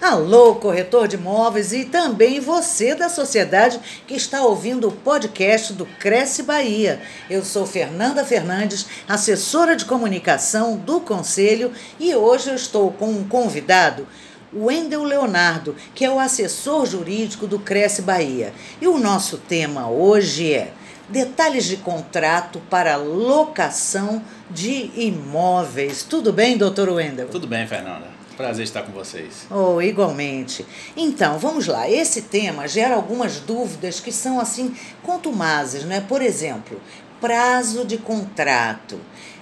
Alô, corretor de imóveis e também você da sociedade que está ouvindo o podcast do Cresce Bahia. Eu sou Fernanda Fernandes, assessora de comunicação do Conselho, e hoje eu estou com um convidado, Wendel Leonardo, que é o assessor jurídico do Cresce Bahia. E o nosso tema hoje é detalhes de contrato para locação de imóveis. Tudo bem, doutor Wendel? Tudo bem, Fernanda. Prazer estar com vocês. Oh, igualmente. Então, vamos lá. Esse tema gera algumas dúvidas que são assim contumazes, né? Por exemplo, prazo de contrato.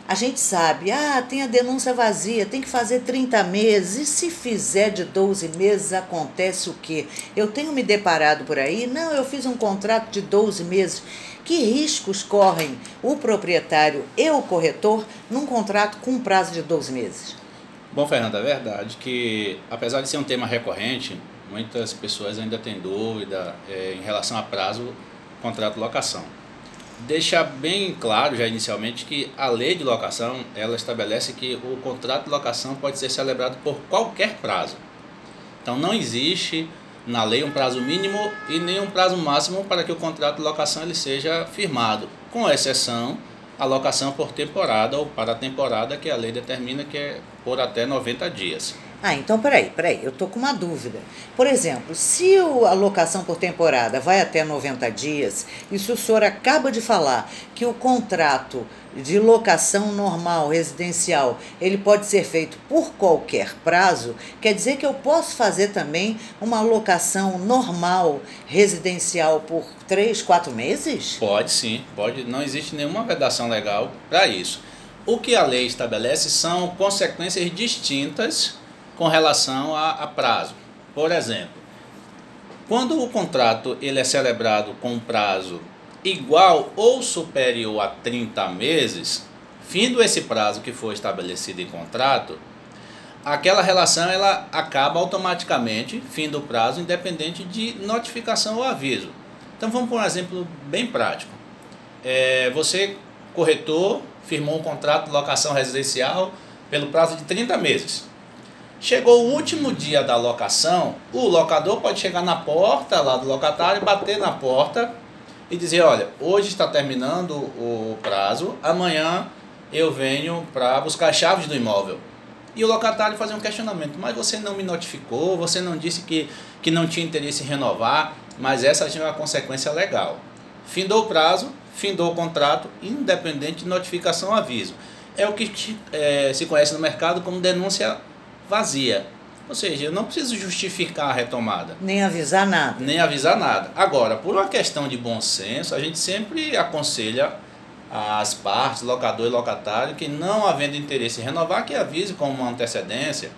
A gente sabe, ah, tem a denúncia vazia, tem que fazer 30 meses. E se fizer de 12 meses, acontece o quê? Eu tenho me deparado por aí, não, eu fiz um contrato de 12 meses. Que riscos correm o proprietário e o corretor num contrato com prazo de 12 meses? Bom, Fernanda, é verdade que, apesar de ser um tema recorrente, muitas pessoas ainda têm dúvida é, em relação a prazo contrato-locação. Deixar bem claro já inicialmente que a lei de locação ela estabelece que o contrato de locação pode ser celebrado por qualquer prazo. Então não existe na lei um prazo mínimo e nem um prazo máximo para que o contrato de locação ele seja firmado, com exceção a locação por temporada ou para temporada que a lei determina que é por até 90 dias. Ah, então peraí, peraí, eu tô com uma dúvida. Por exemplo, se a locação por temporada vai até 90 dias, e se o senhor acaba de falar que o contrato de locação normal, residencial, ele pode ser feito por qualquer prazo, quer dizer que eu posso fazer também uma locação normal, residencial, por três, quatro meses? Pode sim, pode. Não existe nenhuma vedação legal para isso. O que a lei estabelece são consequências distintas com relação a, a prazo. Por exemplo, quando o contrato ele é celebrado com prazo igual ou superior a 30 meses, findo esse prazo que foi estabelecido em contrato, aquela relação ela acaba automaticamente, fim do prazo, independente de notificação ou aviso. Então vamos por um exemplo bem prático. É, você, corretor, firmou um contrato de locação residencial pelo prazo de 30 meses. Chegou o último dia da locação, o locador pode chegar na porta lá do locatário, bater na porta e dizer, olha, hoje está terminando o prazo, amanhã eu venho para buscar as chaves do imóvel. E o locatário fazer um questionamento, mas você não me notificou, você não disse que, que não tinha interesse em renovar, mas essa é uma consequência legal. Findou o prazo, findou o contrato, independente de notificação ou aviso. É o que é, se conhece no mercado como denúncia vazia. Ou seja, eu não preciso justificar a retomada. Nem avisar nada. Nem avisar nada. Agora, por uma questão de bom senso, a gente sempre aconselha as partes, locador e locatário, que não havendo interesse em renovar, que avise com uma antecedência.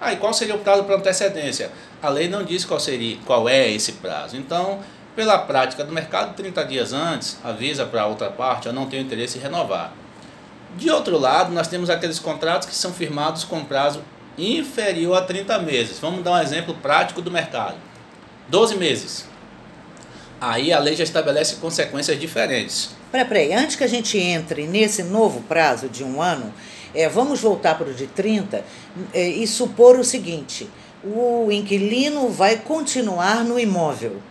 Ah, e qual seria o prazo para antecedência? A lei não diz qual, seria, qual é esse prazo. Então, pela prática do mercado, 30 dias antes, avisa para a outra parte, eu não tenho interesse em renovar. De outro lado, nós temos aqueles contratos que são firmados com prazo inferior a 30 meses. Vamos dar um exemplo prático do mercado. 12 meses. Aí a lei já estabelece consequências diferentes. Peraí, peraí, antes que a gente entre nesse novo prazo de um ano, é, vamos voltar para o de 30 é, e supor o seguinte: o inquilino vai continuar no imóvel.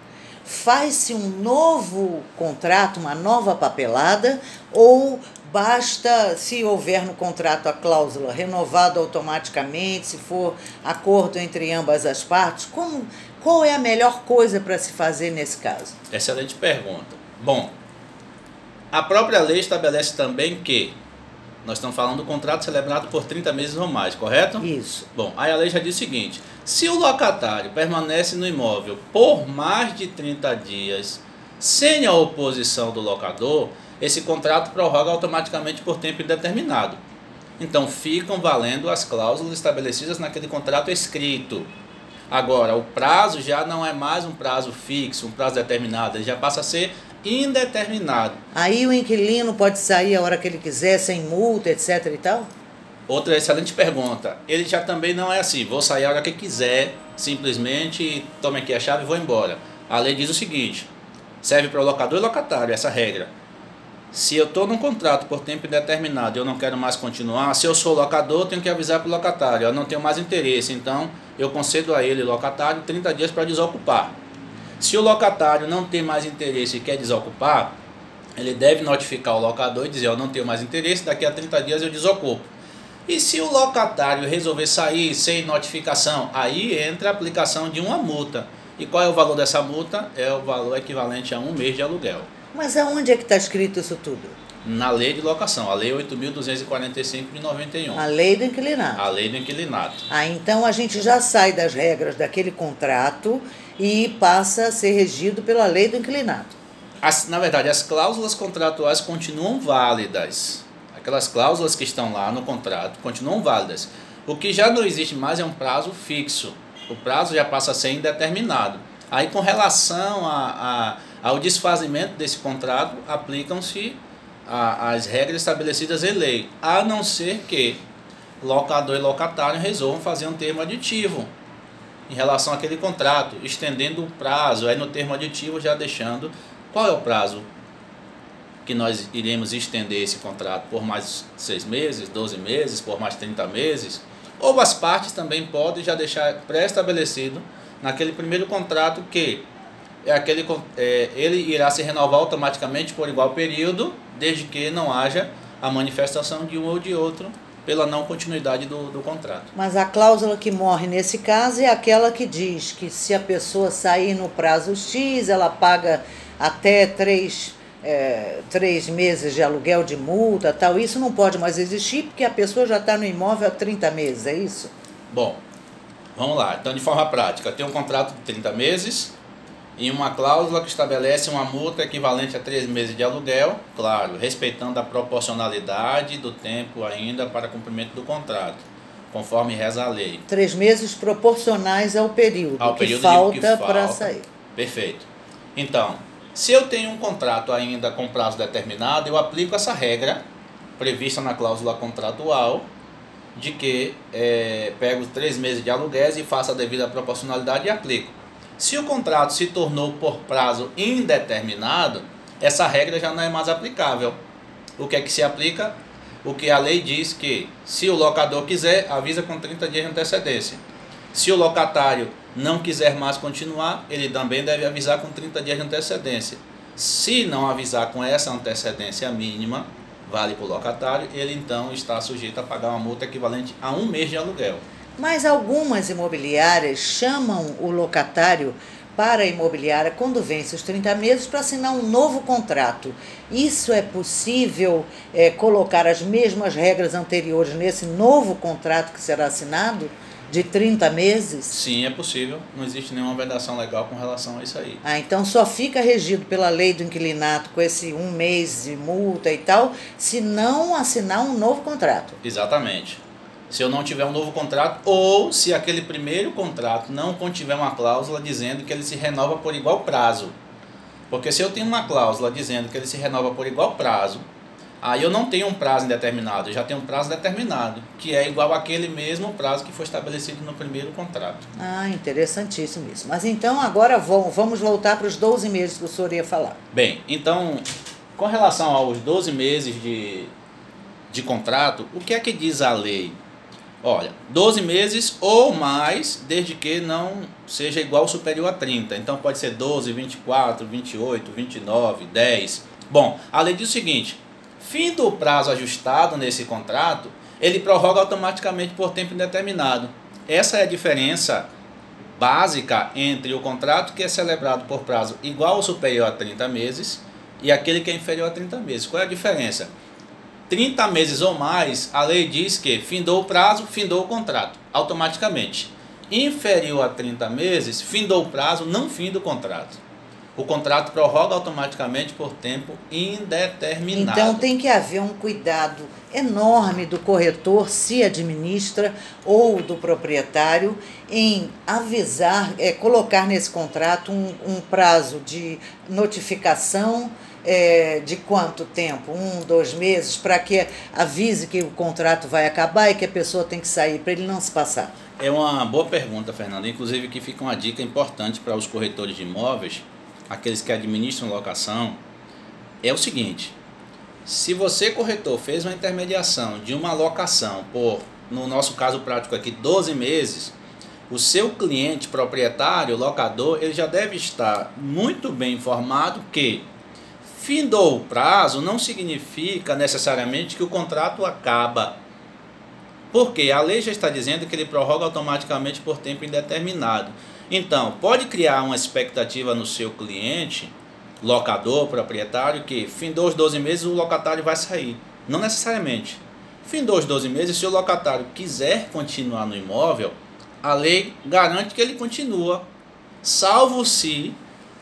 Faz-se um novo contrato, uma nova papelada, ou Basta, se houver no contrato a cláusula renovado automaticamente, se for acordo entre ambas as partes, como, qual é a melhor coisa para se fazer nesse caso? Excelente pergunta. Bom, a própria lei estabelece também que nós estamos falando do contrato celebrado por 30 meses ou mais, correto? Isso. Bom, aí a lei já diz o seguinte: se o locatário permanece no imóvel por mais de 30 dias sem a oposição do locador, esse contrato prorroga automaticamente por tempo indeterminado. Então ficam valendo as cláusulas estabelecidas naquele contrato escrito. Agora, o prazo já não é mais um prazo fixo, um prazo determinado, ele já passa a ser indeterminado. Aí o inquilino pode sair a hora que ele quiser, sem multa, etc e tal? Outra excelente pergunta. Ele já também não é assim, vou sair a hora que quiser, simplesmente tome aqui a chave e vou embora. A lei diz o seguinte: serve para o locador e locatário essa regra Se eu estou num contrato por tempo indeterminado e eu não quero mais continuar, se eu sou locador, eu tenho que avisar para o locatário, eu não tenho mais interesse, então eu concedo a ele, locatário, 30 dias para desocupar. Se o locatário não tem mais interesse e quer desocupar, ele deve notificar o locador e dizer: Eu não tenho mais interesse, daqui a 30 dias eu desocupo. E se o locatário resolver sair sem notificação, aí entra a aplicação de uma multa. E qual é o valor dessa multa? É o valor equivalente a um mês de aluguel. Mas aonde é que está escrito isso tudo? Na lei de locação, a lei 8.245 de 91. A lei do inquilinato. A lei do inquilinato. Ah, então a gente já sai das regras daquele contrato e passa a ser regido pela lei do inquilinato. As, na verdade, as cláusulas contratuais continuam válidas. Aquelas cláusulas que estão lá no contrato continuam válidas. O que já não existe mais é um prazo fixo. O prazo já passa a ser indeterminado. Aí, com relação a, a, ao desfazimento desse contrato, aplicam-se as regras estabelecidas em lei, a não ser que locador e locatário resolvam fazer um termo aditivo em relação àquele contrato, estendendo o prazo, aí no termo aditivo já deixando qual é o prazo que nós iremos estender esse contrato? Por mais seis meses, 12 meses, por mais 30 meses, ou as partes também podem já deixar pré-estabelecido naquele primeiro contrato que é aquele, é, ele irá se renovar automaticamente por igual período, desde que não haja a manifestação de um ou de outro pela não continuidade do, do contrato. Mas a cláusula que morre nesse caso é aquela que diz que se a pessoa sair no prazo X, ela paga até três, é, três meses de aluguel de multa, tal. Isso não pode mais existir porque a pessoa já está no imóvel há 30 meses, é isso? Bom, vamos lá. Então, de forma prática, tem um contrato de 30 meses, e uma cláusula que estabelece uma multa equivalente a três meses de aluguel, claro, respeitando a proporcionalidade do tempo ainda para cumprimento do contrato, conforme reza a lei. Três meses proporcionais ao período, ao que, período falta para sair. Perfeito. Então, se eu tenho um contrato ainda com prazo determinado, eu aplico essa regra prevista na cláusula contratual de que é, pego três meses de aluguéis e faço a devida proporcionalidade e aplico. Se o contrato se tornou por prazo indeterminado, essa regra já não é mais aplicável. O que é que se aplica? O que a lei diz que, se o locador quiser, avisa com 30 dias de antecedência. Se o locatário não quiser mais continuar, ele também deve avisar com 30 dias de antecedência. Se não avisar com essa antecedência mínima, vale para o locatário, ele então está sujeito a pagar uma multa equivalente a um mês de aluguel. Mas algumas imobiliárias chamam o locatário para a imobiliária quando vence os 30 meses para assinar um novo contrato. Isso é possível é, colocar as mesmas regras anteriores nesse novo contrato que será assinado? De 30 meses? Sim, é possível. Não existe nenhuma vedação legal com relação a isso aí. Ah, então só fica regido pela lei do inquilinato com esse um mês de multa e tal, se não assinar um novo contrato. Exatamente se eu não tiver um novo contrato ou se aquele primeiro contrato não contiver uma cláusula dizendo que ele se renova por igual prazo. Porque se eu tenho uma cláusula dizendo que ele se renova por igual prazo, aí eu não tenho um prazo indeterminado, eu já tenho um prazo determinado, que é igual àquele mesmo prazo que foi estabelecido no primeiro contrato. Ah, interessantíssimo isso. Mas então agora vamos voltar para os 12 meses que o senhor ia falar. Bem, então, com relação aos 12 meses de, de contrato, o que é que diz a lei? Olha, 12 meses ou mais, desde que não seja igual ou superior a 30. Então pode ser 12, 24, 28, 29, 10. Bom, a lei diz o seguinte: fim do prazo ajustado nesse contrato, ele prorroga automaticamente por tempo indeterminado. Essa é a diferença básica entre o contrato que é celebrado por prazo igual ou superior a 30 meses e aquele que é inferior a 30 meses. Qual é a diferença? 30 meses ou mais, a lei diz que findou o prazo, findou o contrato, automaticamente. Inferior a 30 meses, findou o prazo, não finda o contrato. O contrato prorroga automaticamente por tempo indeterminado. Então tem que haver um cuidado enorme do corretor, se administra, ou do proprietário, em avisar, é, colocar nesse contrato um, um prazo de notificação é, de quanto tempo? Um, dois meses, para que avise que o contrato vai acabar e que a pessoa tem que sair, para ele não se passar? É uma boa pergunta, Fernando. Inclusive, que fica uma dica importante para os corretores de imóveis, aqueles que administram locação, é o seguinte: Se você, corretor, fez uma intermediação de uma locação por, no nosso caso prático aqui, 12 meses, o seu cliente proprietário, locador, ele já deve estar muito bem informado que findou o prazo não significa necessariamente que o contrato acaba. Porque a lei já está dizendo que ele prorroga automaticamente por tempo indeterminado. Então, pode criar uma expectativa no seu cliente, locador, proprietário, que findou os 12 meses o locatário vai sair. Não necessariamente. Findou os 12 meses, se o locatário quiser continuar no imóvel, a lei garante que ele continua, salvo se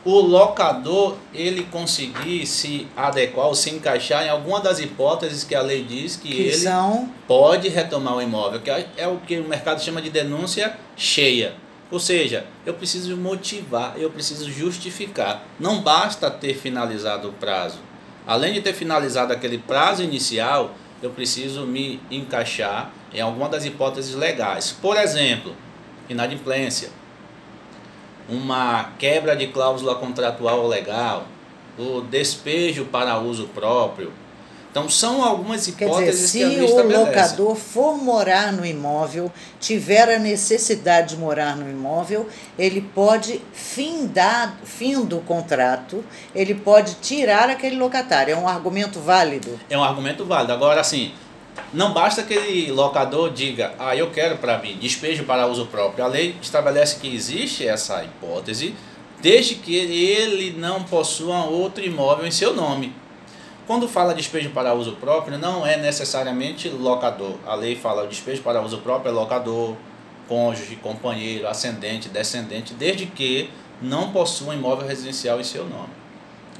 o locador ele conseguir se adequar ou se encaixar em alguma das hipóteses que a lei diz que, que ele são... pode retomar o imóvel, que é o que o mercado chama de denúncia cheia. Ou seja, eu preciso motivar, eu preciso justificar. Não basta ter finalizado o prazo. Além de ter finalizado aquele prazo inicial, eu preciso me encaixar em alguma das hipóteses legais. Por exemplo, inadimplência, uma quebra de cláusula contratual legal, o despejo para uso próprio. Então são algumas hipóteses Quer dizer, se o locador for morar no imóvel, tiver a necessidade de morar no imóvel, ele pode findar, fim do contrato, ele pode tirar aquele locatário. É um argumento válido. É um argumento válido. Agora, assim, não basta que aquele locador diga, ah, eu quero para mim despejo para uso próprio. A lei estabelece que existe essa hipótese, desde que ele não possua outro imóvel em seu nome. Quando fala despejo para uso próprio, não é necessariamente locador. A lei fala despejo para uso próprio é locador, cônjuge, companheiro, ascendente, descendente, desde que não possua imóvel residencial em seu nome.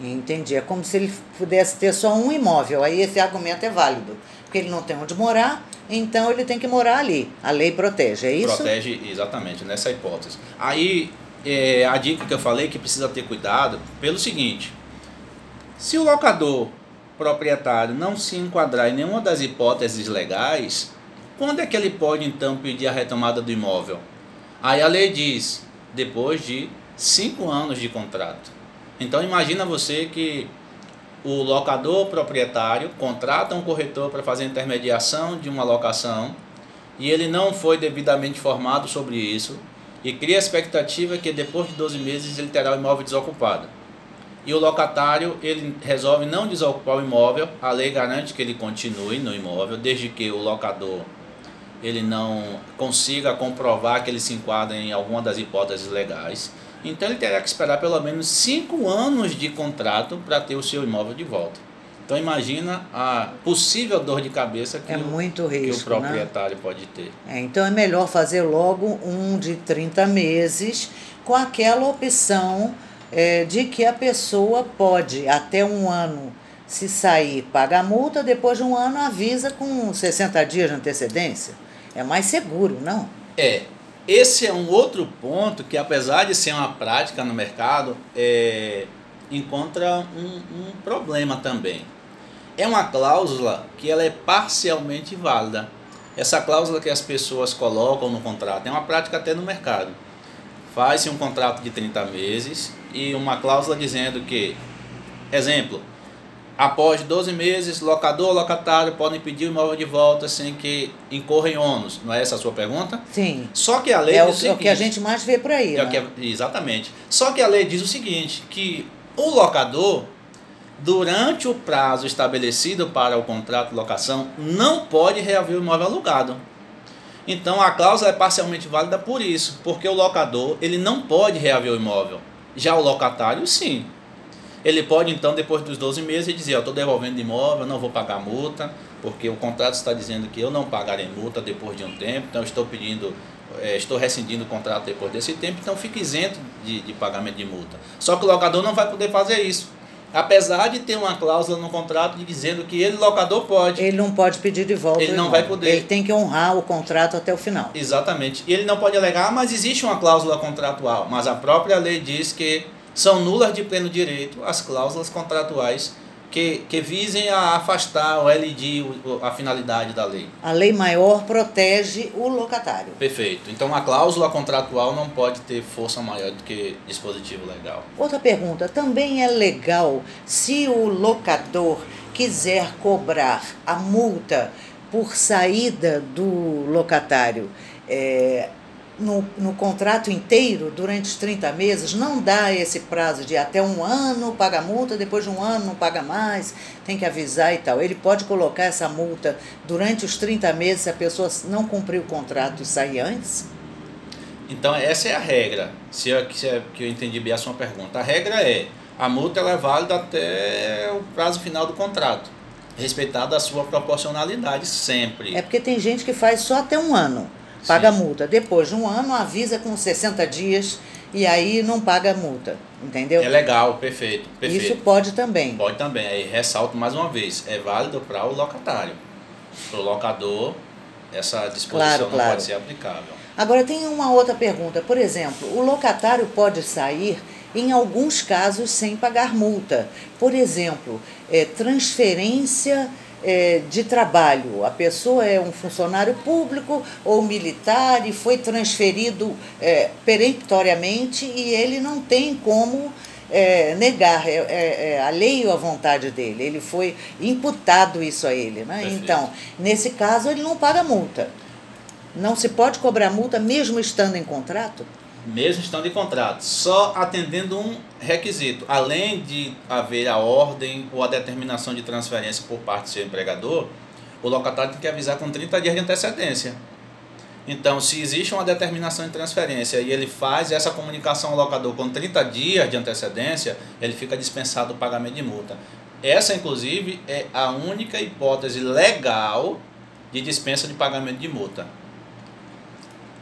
Entendi. É como se ele pudesse ter só um imóvel. Aí esse argumento é válido porque ele não tem onde morar, então ele tem que morar ali. A lei protege, é isso? Protege, exatamente, nessa hipótese. Aí, é, a dica que eu falei que precisa ter cuidado, pelo seguinte: se o locador proprietário não se enquadrar em nenhuma das hipóteses legais, quando é que ele pode então pedir a retomada do imóvel? Aí a lei diz, depois de cinco anos de contrato. Então imagina você que o locador proprietário contrata um corretor para fazer intermediação de uma locação e ele não foi devidamente informado sobre isso e cria a expectativa que depois de 12 meses ele terá o imóvel desocupado. E o locatário ele resolve não desocupar o imóvel, a lei garante que ele continue no imóvel desde que o locador ele não consiga comprovar que ele se enquadra em alguma das hipóteses legais. Então ele terá que esperar pelo menos cinco anos de contrato para ter o seu imóvel de volta. Então imagina a possível dor de cabeça que, é muito o, risco, que o proprietário né? pode ter. É, então é melhor fazer logo um de 30 meses com aquela opção é, de que a pessoa pode até um ano se sair, paga a multa, depois de um ano avisa com 60 dias de antecedência. É mais seguro, não? É, esse é um outro ponto que, apesar de ser uma prática no mercado, é, encontra um, um problema também. É uma cláusula que ela é parcialmente válida. Essa cláusula que as pessoas colocam no contrato é uma prática até no mercado. Faz-se um contrato de 30 meses e uma cláusula dizendo que, exemplo, Após 12 meses, locador ou locatário podem pedir o imóvel de volta sem que incorra em ônus. Não é essa a sua pergunta? Sim. Só que a lei é diz o, seguinte, é o que a gente mais vê por aí. É né? é, exatamente. Só que a lei diz o seguinte, que o locador, durante o prazo estabelecido para o contrato de locação, não pode reaver o imóvel alugado. Então a cláusula é parcialmente válida por isso, porque o locador ele não pode reaver o imóvel. Já o locatário, sim. Ele pode, então, depois dos 12 meses, dizer: Eu estou devolvendo de imóvel, não vou pagar multa, porque o contrato está dizendo que eu não pagarei multa depois de um tempo, então estou pedindo, é, estou rescindindo o contrato depois desse tempo, então fica isento de, de pagamento de multa. Só que o locador não vai poder fazer isso. Apesar de ter uma cláusula no contrato dizendo que ele, locador, pode. Ele não pode pedir de volta. Ele não vai poder. Ele tem que honrar o contrato até o final. Exatamente. E ele não pode alegar, ah, mas existe uma cláusula contratual. Mas a própria lei diz que são nulas de pleno direito as cláusulas contratuais que, que visem a afastar o LD, a finalidade da lei. A lei maior protege o locatário. Perfeito. Então a cláusula contratual não pode ter força maior do que dispositivo legal. Outra pergunta, também é legal se o locador quiser cobrar a multa por saída do locatário é, no, no contrato inteiro, durante os 30 meses, não dá esse prazo de até um ano paga multa, depois de um ano não paga mais, tem que avisar e tal. Ele pode colocar essa multa durante os 30 meses se a pessoa não cumprir o contrato e sair antes? Então, essa é a regra, se eu, se eu, que eu entendi bem a sua pergunta. A regra é, a multa ela é válida até o prazo final do contrato, respeitada a sua proporcionalidade sempre. É porque tem gente que faz só até um ano paga a multa. Depois de um ano, avisa com 60 dias e aí não paga a multa. Entendeu? É legal, perfeito, perfeito. Isso pode também. Pode também. Aí ressalto mais uma vez, é válido para o locatário. Para o locador, essa disposição claro, não claro. pode ser aplicável. Agora tem uma outra pergunta. Por exemplo, o locatário pode sair em alguns casos sem pagar multa. Por exemplo, é, transferência é, de trabalho. A pessoa é um funcionário público ou militar e foi transferido é, peremptoriamente e ele não tem como é, negar, é, é, é alheio à vontade dele. Ele foi imputado isso a ele. Né? Então, nesse caso, ele não paga multa. Não se pode cobrar multa mesmo estando em contrato? Mesmo estando em contrato, só atendendo um requisito. Além de haver a ordem ou a determinação de transferência por parte do seu empregador, o locatário tem que avisar com 30 dias de antecedência. Então, se existe uma determinação de transferência e ele faz essa comunicação ao locador com 30 dias de antecedência, ele fica dispensado o pagamento de multa. Essa, inclusive, é a única hipótese legal de dispensa de pagamento de multa.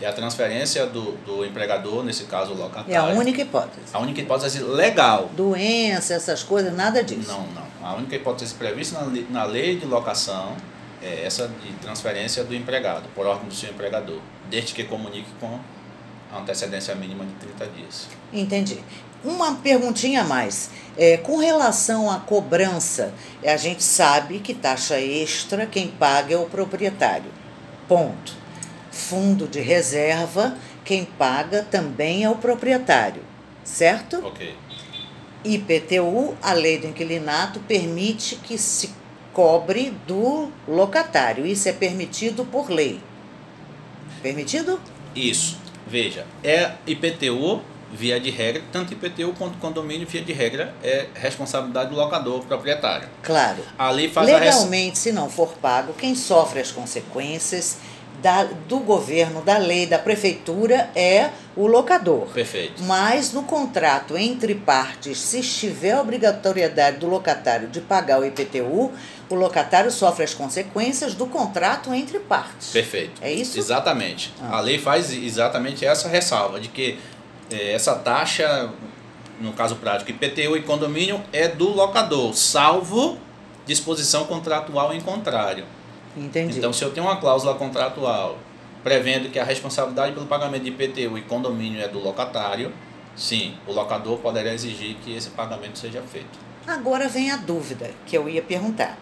É a transferência do, do empregador, nesse caso o locatário. É a única hipótese. A única hipótese legal. Doença, essas coisas, nada disso. Não, não. A única hipótese prevista na, na lei de locação é essa de transferência do empregado, por ordem do seu empregador, desde que comunique com a antecedência mínima de 30 dias. Entendi. Uma perguntinha a mais. É, com relação à cobrança, a gente sabe que taxa extra quem paga é o proprietário. Ponto fundo de reserva, quem paga também é o proprietário, certo? Ok. IPTU, a lei do inquilinato, permite que se cobre do locatário. Isso é permitido por lei. Permitido? Isso. Veja, é IPTU, via de regra, tanto IPTU quanto condomínio, via de regra, é responsabilidade do locador, proprietário. Claro. A lei faz Legalmente, a se não for pago, quem sofre as consequências da, do governo, da lei, da prefeitura é o locador. Perfeito. Mas no contrato entre partes, se estiver a obrigatoriedade do locatário de pagar o IPTU, o locatário sofre as consequências do contrato entre partes. Perfeito. É isso? Exatamente. Ah. A lei faz exatamente essa ressalva de que é, essa taxa, no caso prático, IPTU e condomínio é do locador, salvo disposição contratual em contrário. Entendi. Então, se eu tenho uma cláusula contratual prevendo que a responsabilidade pelo pagamento de IPTU e condomínio é do locatário, sim, o locador poderá exigir que esse pagamento seja feito. Agora vem a dúvida que eu ia perguntar.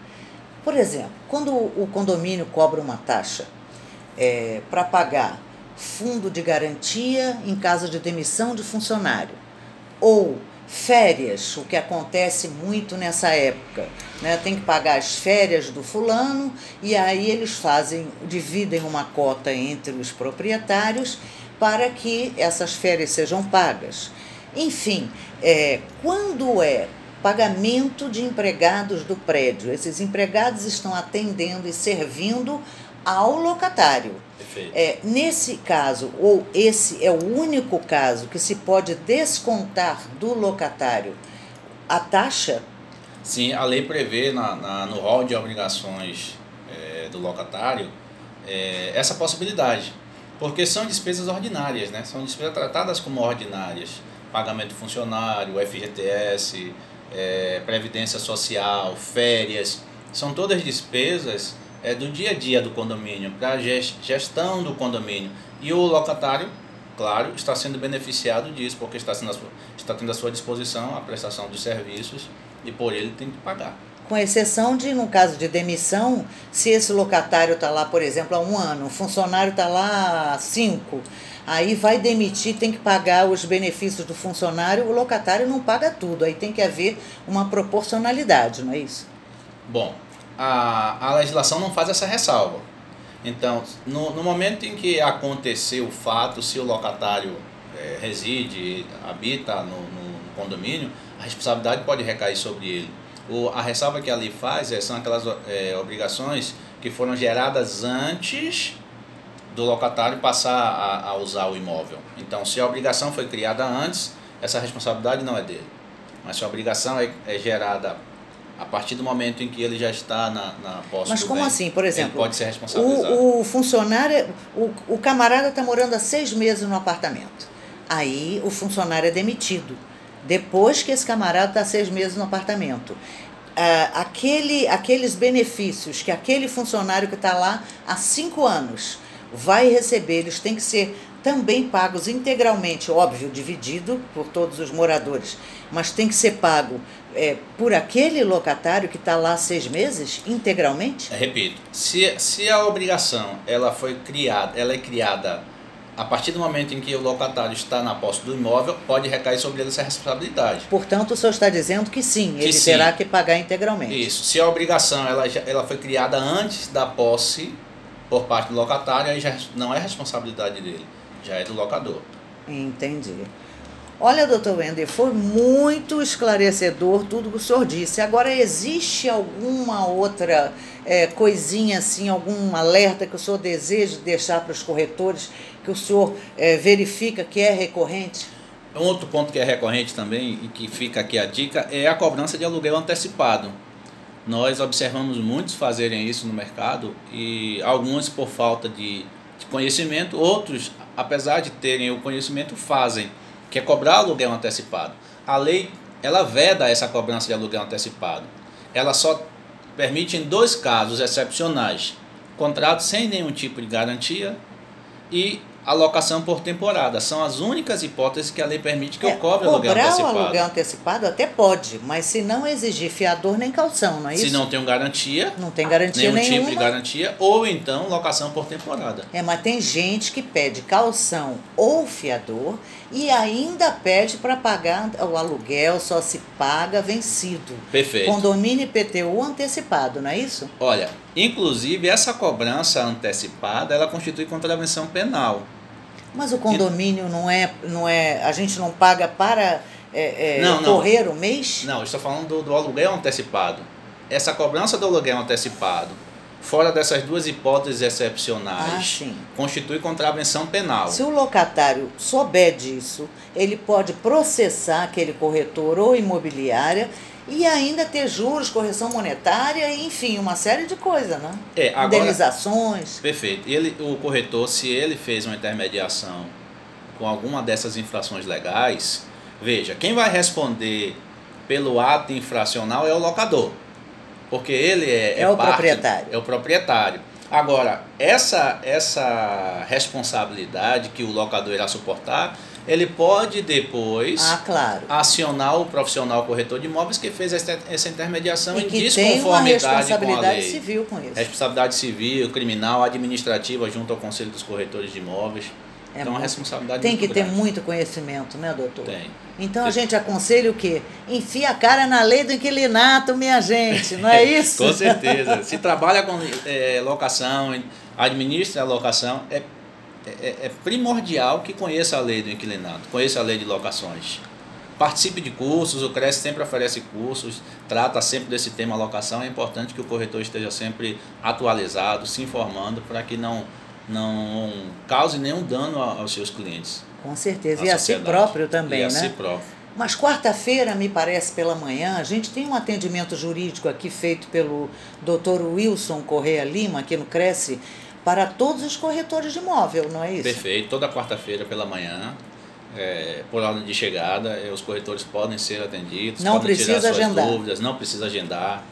Por exemplo, quando o condomínio cobra uma taxa é, para pagar fundo de garantia em caso de demissão de funcionário ou férias, o que acontece muito nessa época. Né? Tem que pagar as férias do fulano e aí eles fazem, dividem uma cota entre os proprietários para que essas férias sejam pagas. Enfim, é, quando é pagamento de empregados do prédio, esses empregados estão atendendo e servindo ao locatário. É, nesse caso, ou esse é o único caso que se pode descontar do locatário a taxa? Sim, a lei prevê na, na no rol de obrigações é, do locatário é, essa possibilidade, porque são despesas ordinárias, né? são despesas tratadas como ordinárias. Pagamento funcionário, FGTS, é, Previdência Social, férias, são todas despesas é, do dia a dia do condomínio, para a gestão do condomínio. E o locatário, claro, está sendo beneficiado disso, porque está, sendo sua, está tendo à sua disposição a prestação de serviços e por ele tem que pagar. Com exceção de, no caso de demissão, se esse locatário está lá, por exemplo, há um ano, o funcionário está lá há cinco, aí vai demitir, tem que pagar os benefícios do funcionário, o locatário não paga tudo, aí tem que haver uma proporcionalidade, não é isso? Bom, a, a legislação não faz essa ressalva. Então, no, no momento em que aconteceu o fato, se o locatário é, reside, habita no, no, condomínio, a responsabilidade pode recair sobre ele. O, a ressalva que ali faz é, são aquelas é, obrigações que foram geradas antes do locatário passar a, a, usar o imóvel. Então, se a obrigação foi criada antes, essa responsabilidade não é dele. Mas se a obrigação é, é gerada a partir do momento em que ele já está na, na posse Mas como bem, assim, por exemplo? Ele pode ser responsabilizado. O, o funcionário, o, o camarada está morando há seis meses no apartamento. Aí o funcionário é demitido. Depois que esse camarada está seis meses no apartamento. Ah, aquele, aqueles benefícios que aquele funcionário que está lá há cinco anos vai receber, eles têm que ser também pagos integralmente, óbvio, dividido por todos os moradores, mas tem que ser pago é, por aquele locatário que está lá seis meses, integralmente? Repito, se, se a obrigação ela foi criada, ela é criada a partir do momento em que o locatário está na posse do imóvel, pode recair sobre ele essa responsabilidade. Portanto, o senhor está dizendo que sim, que ele sim. terá que pagar integralmente. Isso. Se a obrigação ela, ela foi criada antes da posse por parte do locatário, aí já não é responsabilidade dele já é do locador. Entendi. Olha, doutor Wender, foi muito esclarecedor tudo que o senhor disse. Agora, existe alguma outra é, coisinha assim, algum alerta que o senhor deseja deixar para os corretores, que o senhor é, verifica que é recorrente? Um outro ponto que é recorrente também e que fica aqui a dica é a cobrança de aluguel antecipado. Nós observamos muitos fazerem isso no mercado e alguns por falta de, de conhecimento, outros apesar de terem o conhecimento, fazem, que é cobrar aluguel antecipado. A lei, ela veda essa cobrança de aluguel antecipado. Ela só permite em dois casos excepcionais: contrato sem nenhum tipo de garantia e alocação por temporada. São as únicas hipóteses que a lei permite que é, eu cobre aluguel antecipado. Cobrar o aluguel antecipado até pode, mas se não exigir fiador nem calção, não é isso? Se não tem garantia. Não tem garantia nenhum nenhuma. tipo de garantia, ou então locação por temporada. É, mas tem gente que pede calção ou fiador e ainda pede para pagar o aluguel, só se paga vencido. Perfeito. Condomínio IPTU antecipado, não é isso? Olha, inclusive essa cobrança antecipada, ela constitui contravenção penal. Mas o condomínio não é, não é. A gente não paga para é, é, não, correr não. o mês? Não, estou falando do, do aluguel antecipado. Essa cobrança do aluguel antecipado, fora dessas duas hipóteses excepcionais, ah, constitui contravenção penal. Se o locatário souber disso, ele pode processar aquele corretor ou imobiliária e ainda ter juros, correção monetária, enfim, uma série de coisas, né? É, agora, Indenizações. Perfeito. Ele, o corretor, se ele fez uma intermediação com alguma dessas infrações legais, veja, quem vai responder pelo ato infracional é o locador. Porque ele é, é, é o parte, proprietário. É o proprietário. Agora, essa, essa responsabilidade que o locador irá suportar ele pode depois ah, claro. acionar o profissional corretor de imóveis que fez essa intermediação e em desconformidade com a lei. civil com isso. Responsabilidade civil, criminal, administrativa junto ao Conselho dos Corretores de Imóveis. É então, a responsabilidade Tem que grande. ter muito conhecimento, né, doutor? Tem. Então, a gente aconselha o quê? Enfia a cara na lei do inquilinato, minha gente, não é isso? com certeza. Se trabalha com é, locação, administra a locação, é é, é, primordial que conheça a lei do inquilinato, conheça a lei de locações. Participe de cursos, o CRES sempre oferece cursos, trata sempre desse tema locação. É importante que o corretor esteja sempre atualizado, se informando, para que não, não cause nenhum dano aos seus clientes. Com certeza, e a si próprio também, e a né? Si próprio. Mas quarta-feira, me parece, pela manhã, a gente tem um atendimento jurídico aqui feito pelo Dr. Wilson Correia Lima, aqui no Cresce, para todos os corretores de imóvel, não é isso? Perfeito. Toda quarta-feira pela manhã, é, por ordem de chegada, é, os corretores podem ser atendidos, não podem precisa tirar suas agendar. dúvidas, não precisa agendar.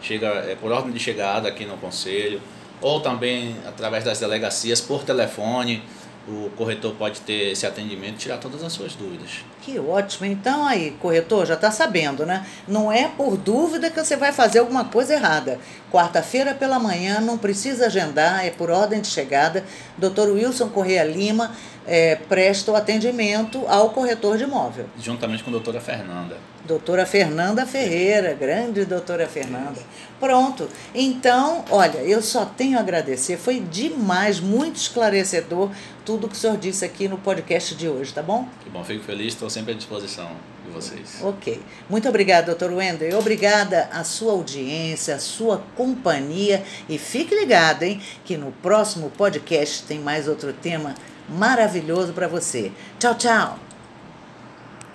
Chega é, por ordem de chegada aqui no conselho, ou também através das delegacias por telefone o corretor pode ter esse atendimento e tirar todas as suas dúvidas. Que ótimo. Então aí, corretor, já está sabendo, né? Não é por dúvida que você vai fazer alguma coisa errada. Quarta-feira pela manhã, não precisa agendar, é por ordem de chegada. Dr. Wilson Correia Lima é, presta o atendimento ao corretor de imóvel. Juntamente com a doutora Fernanda. Doutora Fernanda Ferreira, grande doutora Fernanda. Pronto. Então, olha, eu só tenho a agradecer. Foi demais, muito esclarecedor tudo que o senhor disse aqui no podcast de hoje, tá bom? Que bom, fico feliz, estou sempre à disposição de vocês. Ok. Muito obrigada, doutor Wender. Obrigada à sua audiência, à sua companhia. E fique ligado, hein, que no próximo podcast tem mais outro tema maravilhoso para você. Tchau, tchau.